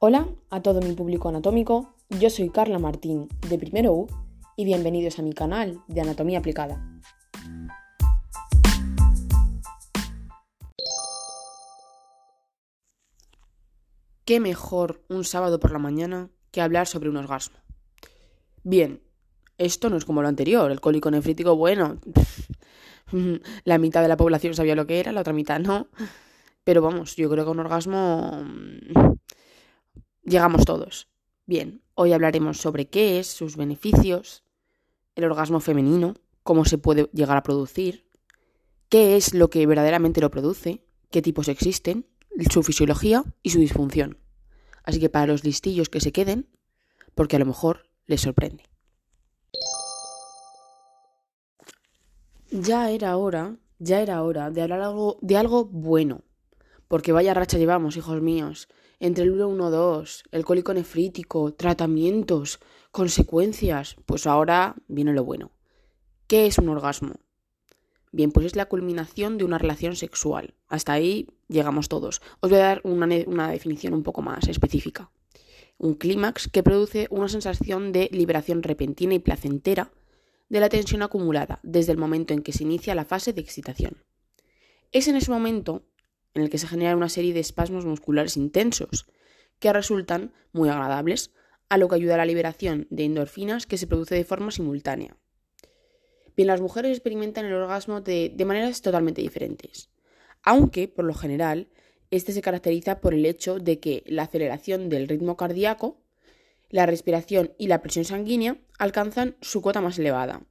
Hola a todo mi público anatómico, yo soy Carla Martín de Primero U y bienvenidos a mi canal de Anatomía Aplicada. ¿Qué mejor un sábado por la mañana que hablar sobre un orgasmo? Bien, esto no es como lo anterior, el cólico nefrítico, bueno, la mitad de la población sabía lo que era, la otra mitad no. Pero vamos, yo creo que un orgasmo mm, llegamos todos. Bien, hoy hablaremos sobre qué es, sus beneficios, el orgasmo femenino, cómo se puede llegar a producir, qué es lo que verdaderamente lo produce, qué tipos existen, su fisiología y su disfunción. Así que para los listillos que se queden, porque a lo mejor les sorprende. Ya era hora, ya era hora de hablar algo, de algo bueno. Porque vaya racha llevamos, hijos míos. Entre el 1-1-2, el cólico nefrítico, tratamientos, consecuencias. Pues ahora viene lo bueno. ¿Qué es un orgasmo? Bien, pues es la culminación de una relación sexual. Hasta ahí llegamos todos. Os voy a dar una, una definición un poco más específica. Un clímax que produce una sensación de liberación repentina y placentera de la tensión acumulada desde el momento en que se inicia la fase de excitación. Es en ese momento en el que se generan una serie de espasmos musculares intensos, que resultan muy agradables, a lo que ayuda a la liberación de endorfinas que se produce de forma simultánea. Bien, las mujeres experimentan el orgasmo de, de maneras totalmente diferentes, aunque, por lo general, este se caracteriza por el hecho de que la aceleración del ritmo cardíaco la respiración y la presión sanguínea alcanzan su cota más elevada.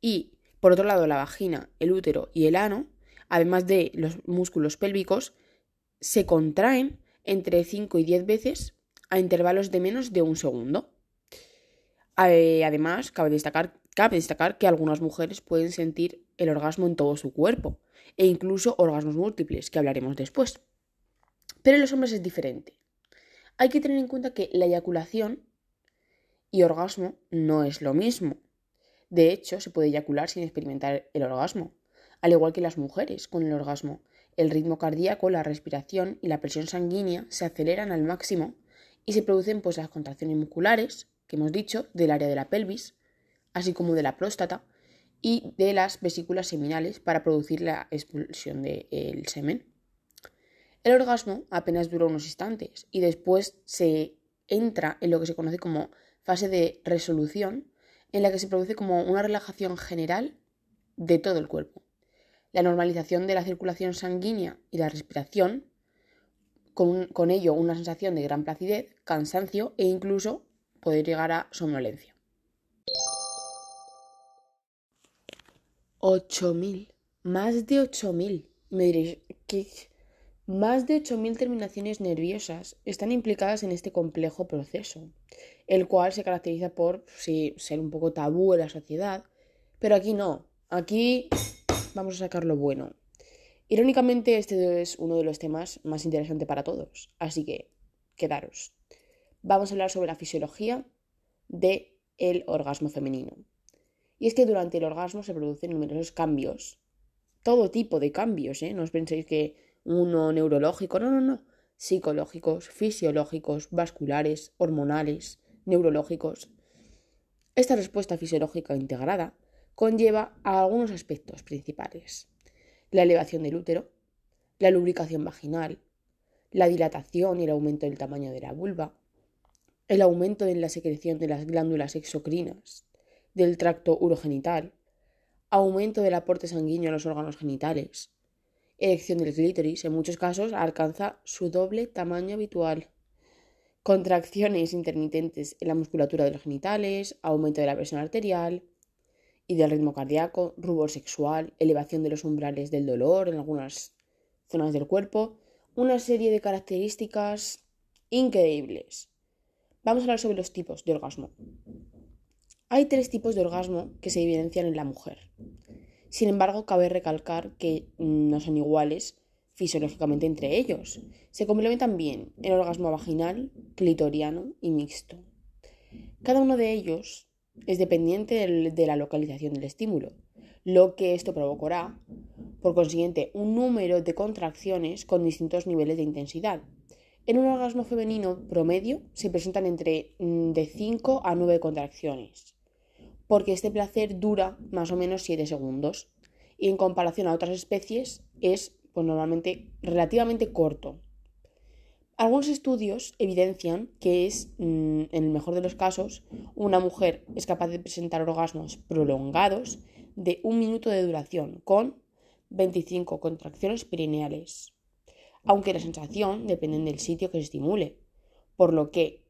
Y, por otro lado, la vagina, el útero y el ano, además de los músculos pélvicos, se contraen entre 5 y 10 veces a intervalos de menos de un segundo. Eh, además, cabe destacar, cabe destacar que algunas mujeres pueden sentir el orgasmo en todo su cuerpo, e incluso orgasmos múltiples, que hablaremos después. Pero en los hombres es diferente. Hay que tener en cuenta que la eyaculación y orgasmo no es lo mismo. De hecho, se puede eyacular sin experimentar el orgasmo, al igual que las mujeres con el orgasmo. El ritmo cardíaco, la respiración y la presión sanguínea se aceleran al máximo y se producen pues las contracciones musculares, que hemos dicho, del área de la pelvis, así como de la próstata y de las vesículas seminales para producir la expulsión del semen. El orgasmo apenas dura unos instantes y después se entra en lo que se conoce como fase de resolución en la que se produce como una relajación general de todo el cuerpo. La normalización de la circulación sanguínea y la respiración, con, ello una sensación de gran placidez, cansancio e incluso poder llegar a somnolencia. 8.000, más de 8.000. Me diréis, ¿qué, más de 8.000 terminaciones nerviosas están implicadas en este complejo proceso, el cual se caracteriza por ser un poco tabú en la sociedad, pero aquí no, aquí vamos a sacar lo bueno. Irónicamente, este es uno de los temas más interesantes para todos, así que quedaros. Vamos a hablar sobre la fisiología del el orgasmo femenino. Y es que durante el orgasmo se producen numerosos cambios, todo tipo de cambios, ¿eh? No os penséis que uno neurológico, no, no, no, psicológicos, fisiológicos, vasculares, hormonales, neurológicos. Esta respuesta fisiológica integrada conlleva a algunos aspectos principales. La elevación del útero, la lubricación vaginal, la dilatación y el aumento del tamaño de la vulva, el aumento en la secreción de las glándulas exocrinas, del tracto urogenital, aumento del aporte sanguíneo a los órganos genitales, erección del clítoris, en muchos casos alcanza su doble tamaño habitual. Contracciones intermitentes en la musculatura de los genitales, aumento de la presión arterial y del ritmo cardíaco, rubor sexual, elevación de los umbrales del dolor en algunas zonas del cuerpo, una serie de características increíbles. Vamos a hablar sobre los tipos de orgasmo. Hay tres tipos de orgasmo que se evidencian en la mujer. Sin embargo, cabe recalcar que no son iguales fisiológicamente entre ellos. Se complementan bien el orgasmo vaginal, clitoriano y mixto. Cada uno de ellos es dependiente de la localización del estímulo, lo que esto provocará, por consiguiente, un número de contracciones con distintos niveles de intensidad. En un orgasmo femenino promedio se presentan entre mm, de 5 a 9 contracciones, porque este placer dura más o menos 7 segundos y en comparación a otras especies es pues, normalmente relativamente corto. Algunos estudios evidencian que es, mm, en el mejor de los casos, una mujer es capaz de presentar orgasmos prolongados de un minuto de duración con 25 contracciones perineales, aunque la sensación depende del sitio que se estimule, por lo que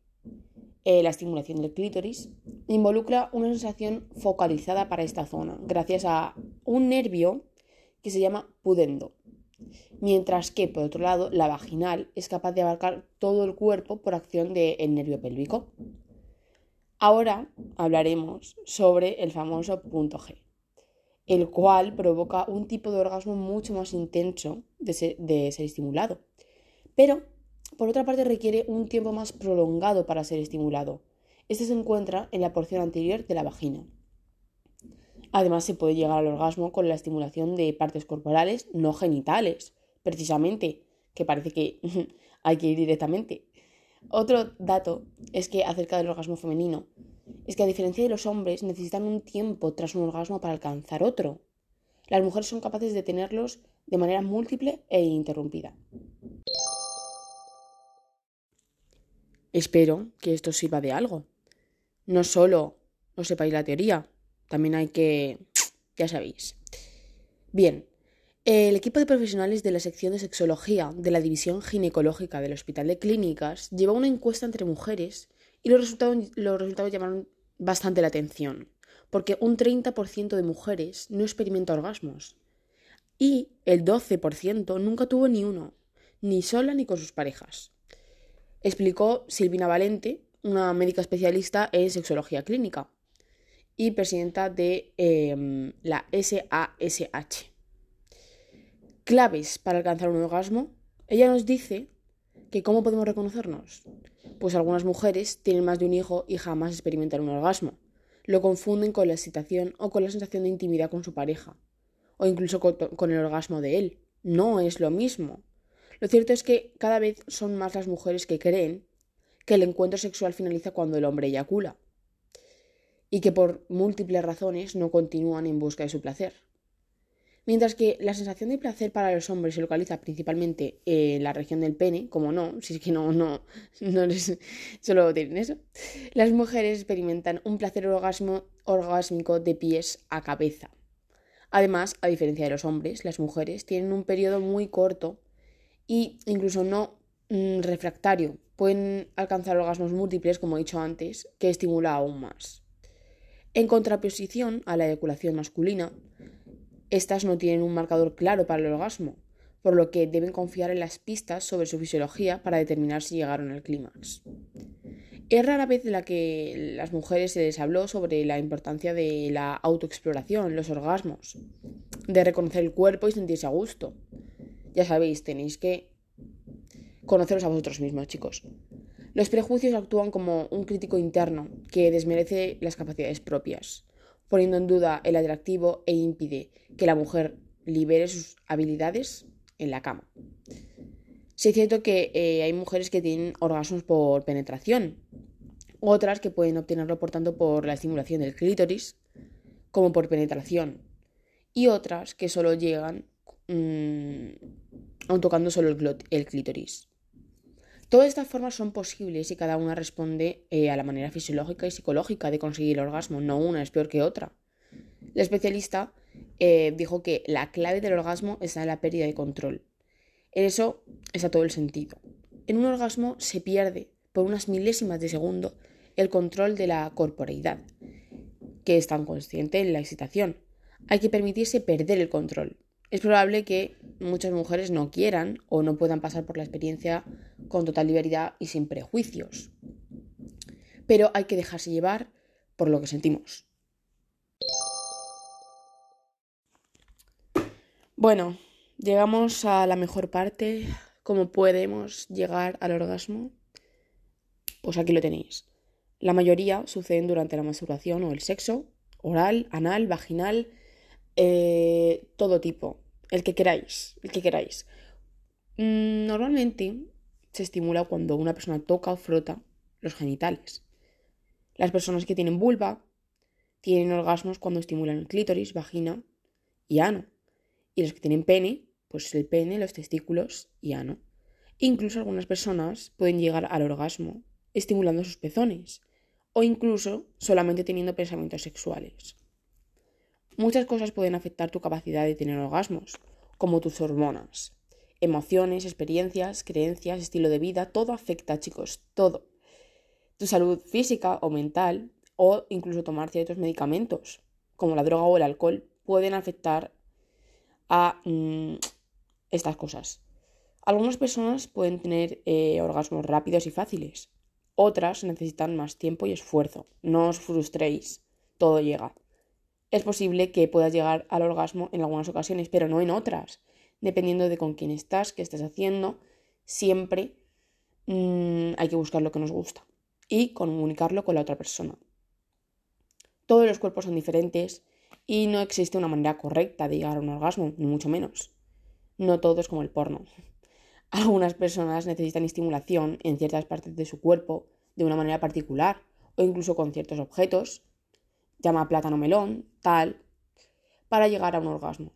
eh, la estimulación del clítoris involucra una sensación focalizada para esta zona, gracias a un nervio que se llama pudendo, mientras que, por otro lado, la vaginal es capaz de abarcar todo el cuerpo por acción del nervio pélvico. Ahora hablaremos sobre el famoso punto G, el cual provoca un tipo de orgasmo mucho más intenso de ser, estimulado, pero por otra parte requiere un tiempo más prolongado para ser estimulado. Este se encuentra en la porción anterior de la vagina. Además, se puede llegar al orgasmo con la estimulación de partes corporales no genitales, precisamente, que parece que hay que ir directamente. Otro dato es que acerca del orgasmo femenino, es que a diferencia de los hombres necesitan un tiempo tras un orgasmo para alcanzar otro. Las mujeres son capaces de tenerlos de manera múltiple e interrumpida. Espero que esto sirva de algo. No solo os sepáis la teoría, también hay que... ya sabéis. Bien, el equipo de profesionales de la sección de sexología de la División Ginecológica del Hospital de Clínicas llevó una encuesta entre mujeres y los resultados, llamaron bastante la atención, porque un 30% de mujeres no experimenta orgasmos y el 12% nunca tuvo ni uno, ni sola ni con sus parejas. Explicó Silvina Valente, una médica especialista en sexología clínica y presidenta de em, la SASH. Claves para alcanzar un orgasmo. Ella nos dice que cómo podemos reconocernos. Pues algunas mujeres tienen más de un hijo y jamás experimentan un orgasmo. Lo confunden con la excitación o con la sensación de intimidad con su pareja, o incluso con el orgasmo de él. No es lo mismo. Lo cierto es que cada vez son más las mujeres que creen que el encuentro sexual finaliza cuando el hombre eyacula y que por múltiples razones no continúan en busca de su placer. Mientras que la sensación de placer para los hombres se localiza principalmente en la región del pene, como no, si es que no, no, no les, solo tienen eso, las mujeres experimentan un placer orgasmo, orgásmico de pies a cabeza. Además, a diferencia de los hombres, las mujeres tienen un periodo muy corto y incluso no mm, refractario. Pueden alcanzar orgasmos múltiples, como he dicho antes, que estimula aún más. En contraposición a la eyaculación masculina, estas no tienen un marcador claro para el orgasmo, por lo que deben confiar en las pistas sobre su fisiología para determinar si llegaron al clímax. Es rara vez la que las mujeres se les habló sobre la importancia de la autoexploración, los orgasmos, de reconocer el cuerpo y sentirse a gusto. Ya sabéis, tenéis que conoceros a vosotros mismos, chicos. Los prejuicios actúan como un crítico interno que desmerece las capacidades propias, poniendo en duda el atractivo e impide que la mujer libere sus habilidades en la cama. Sí es cierto que eh, hay mujeres que tienen orgasmos por penetración, otras que pueden obtenerlo por tanto por la estimulación del clítoris como por penetración, y otras que solo llegan mmm, tocando solo el clítoris. Todas estas formas son posibles y cada una responde eh, a la manera fisiológica y psicológica de conseguir el orgasmo, no una es peor que otra. La especialista eh, dijo que la clave del orgasmo está en la pérdida de control. En eso está todo el sentido. En un orgasmo se pierde por unas milésimas de segundo el control de la corporeidad, que es tan consciente en la excitación. Hay que permitirse perder el control. Es probable que muchas mujeres no quieran o no puedan pasar por la experiencia con total libertad y sin prejuicios. Pero hay que dejarse llevar por lo que sentimos. Bueno, llegamos a la mejor parte, cómo podemos llegar al orgasmo. Pues aquí lo tenéis. La mayoría suceden durante la masturbación o el sexo, oral, anal, vaginal, eh, todo tipo, el que queráis, el que queráis. Mm, normalmente se estimula cuando una persona toca o frota los genitales. Las personas que tienen vulva tienen orgasmos cuando estimulan el clítoris, vagina y ano. Y los que tienen pene, pues el pene, los testículos y ano. Incluso algunas personas pueden llegar al orgasmo estimulando sus pezones o incluso solamente teniendo pensamientos sexuales. Muchas cosas pueden afectar tu capacidad de tener orgasmos, como tus hormonas, emociones, experiencias, creencias, estilo de vida, todo afecta, chicos, todo. Tu salud física o mental, o incluso tomar ciertos medicamentos, como la droga o el alcohol, pueden afectar a mm, estas cosas. Algunas personas pueden tener eh, orgasmos rápidos y fáciles, otras necesitan más tiempo y esfuerzo. No os frustréis, todo llega. Es posible que puedas llegar al orgasmo en algunas ocasiones, pero no en otras. Dependiendo de con quién estás, qué estás haciendo, siempre mm, hay que buscar lo que nos gusta y comunicarlo con la otra persona. Todos los cuerpos son diferentes y no existe una manera correcta de llegar a un orgasmo, ni mucho menos. No todo es como el porno. Algunas personas necesitan estimulación en ciertas partes de su cuerpo de una manera particular o incluso con ciertos objetos, llama plátano melón, tal, para llegar a un orgasmo.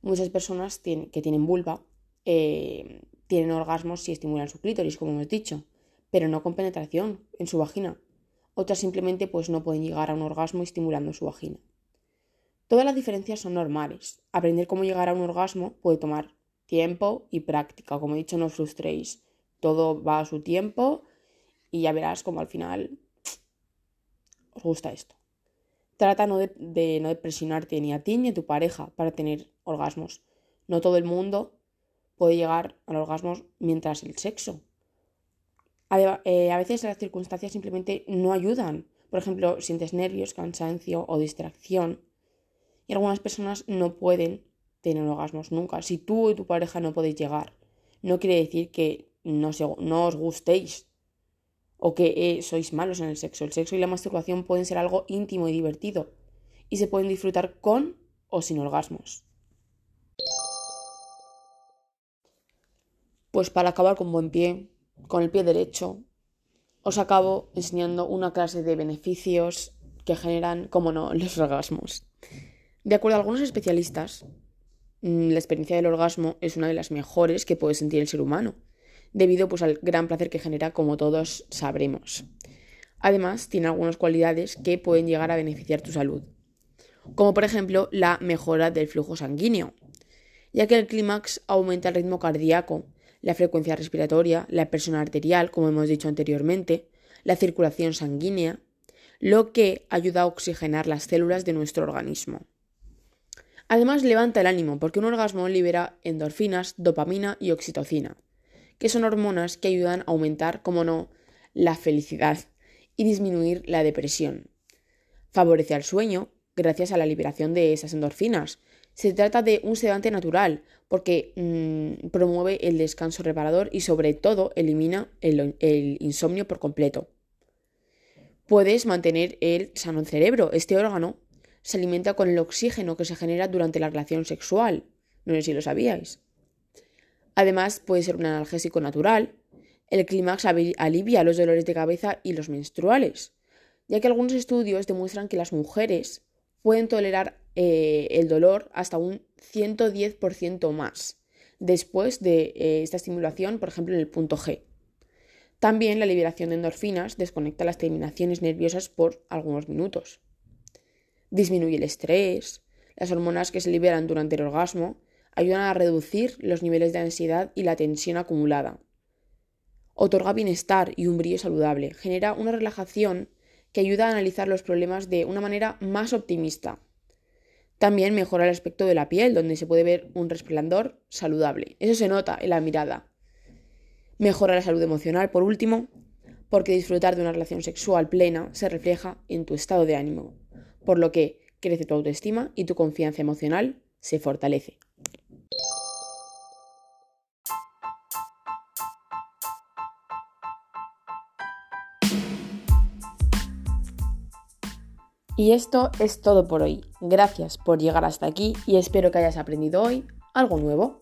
Muchas personas que tienen vulva eh, tienen orgasmos si estimulan su clítoris, como hemos dicho, pero no con penetración en su vagina. Otras simplemente pues no pueden llegar a un orgasmo estimulando su vagina. Todas las diferencias son normales. Aprender cómo llegar a un orgasmo puede tomar tiempo y práctica. Como he dicho, no os frustréis. Todo va a su tiempo y ya verás como al final os gusta esto. Trata no de, no presionarte ni a ti ni a tu pareja para tener orgasmos. No todo el mundo puede llegar al orgasmo mientras el sexo. A, eh, a veces las circunstancias simplemente no ayudan. Por ejemplo, sientes nervios, cansancio o distracción. Y algunas personas no pueden tener orgasmos nunca. Si tú y tu pareja no podéis llegar, no quiere decir que no os gustéis o que eh, sois malos en el sexo. El sexo y la masturbación pueden ser algo íntimo y divertido y se pueden disfrutar con o sin orgasmos. Pues para acabar con buen pie, con el pie derecho, os acabo enseñando una clase de beneficios que generan, como no, los orgasmos. De acuerdo a algunos especialistas, Mm, la experiencia del orgasmo es una de las mejores que puede sentir el ser humano, debido pues, al gran placer que genera, como todos sabremos. Además, tiene algunas cualidades que pueden llegar a beneficiar tu salud, como por ejemplo la mejora del flujo sanguíneo, ya que el clímax aumenta el ritmo cardíaco, la frecuencia respiratoria, la presión arterial, como hemos dicho anteriormente, la circulación sanguínea, lo que ayuda a oxigenar las células de nuestro organismo. Además levanta el ánimo porque un orgasmo libera endorfinas, dopamina y oxitocina, que son hormonas que ayudan a aumentar, como no, la felicidad y disminuir la depresión. Favorece al sueño gracias a la liberación de esas endorfinas. Se trata de un sedante natural porque mm, promueve el descanso reparador y sobre todo elimina el, el insomnio por completo. Puedes mantener el sano cerebro. Este órgano se alimenta con el oxígeno que se genera durante la relación sexual. No sé si lo sabíais. Además, puede ser un analgésico natural. El clímax alivia los dolores de cabeza y los menstruales, ya que algunos estudios demuestran que las mujeres pueden tolerar eh, el dolor hasta un 110% más después de eh, esta estimulación, por ejemplo, en el punto G. También la liberación de endorfinas desconecta las terminaciones nerviosas por algunos minutos disminuye el estrés, las hormonas que se liberan durante el orgasmo ayudan a reducir los niveles de ansiedad y la tensión acumulada. Otorga bienestar y un brillo saludable, genera una relajación que ayuda a analizar los problemas de una manera más optimista. También mejora el aspecto de la piel, donde se puede ver un resplandor saludable. Eso se nota en la mirada. Mejora la salud emocional, por último, porque disfrutar de una relación sexual plena se refleja en tu estado de ánimo por lo que crece tu autoestima y tu confianza emocional se fortalece. Y esto es todo por hoy. Gracias por llegar hasta aquí y espero que hayas aprendido hoy algo nuevo.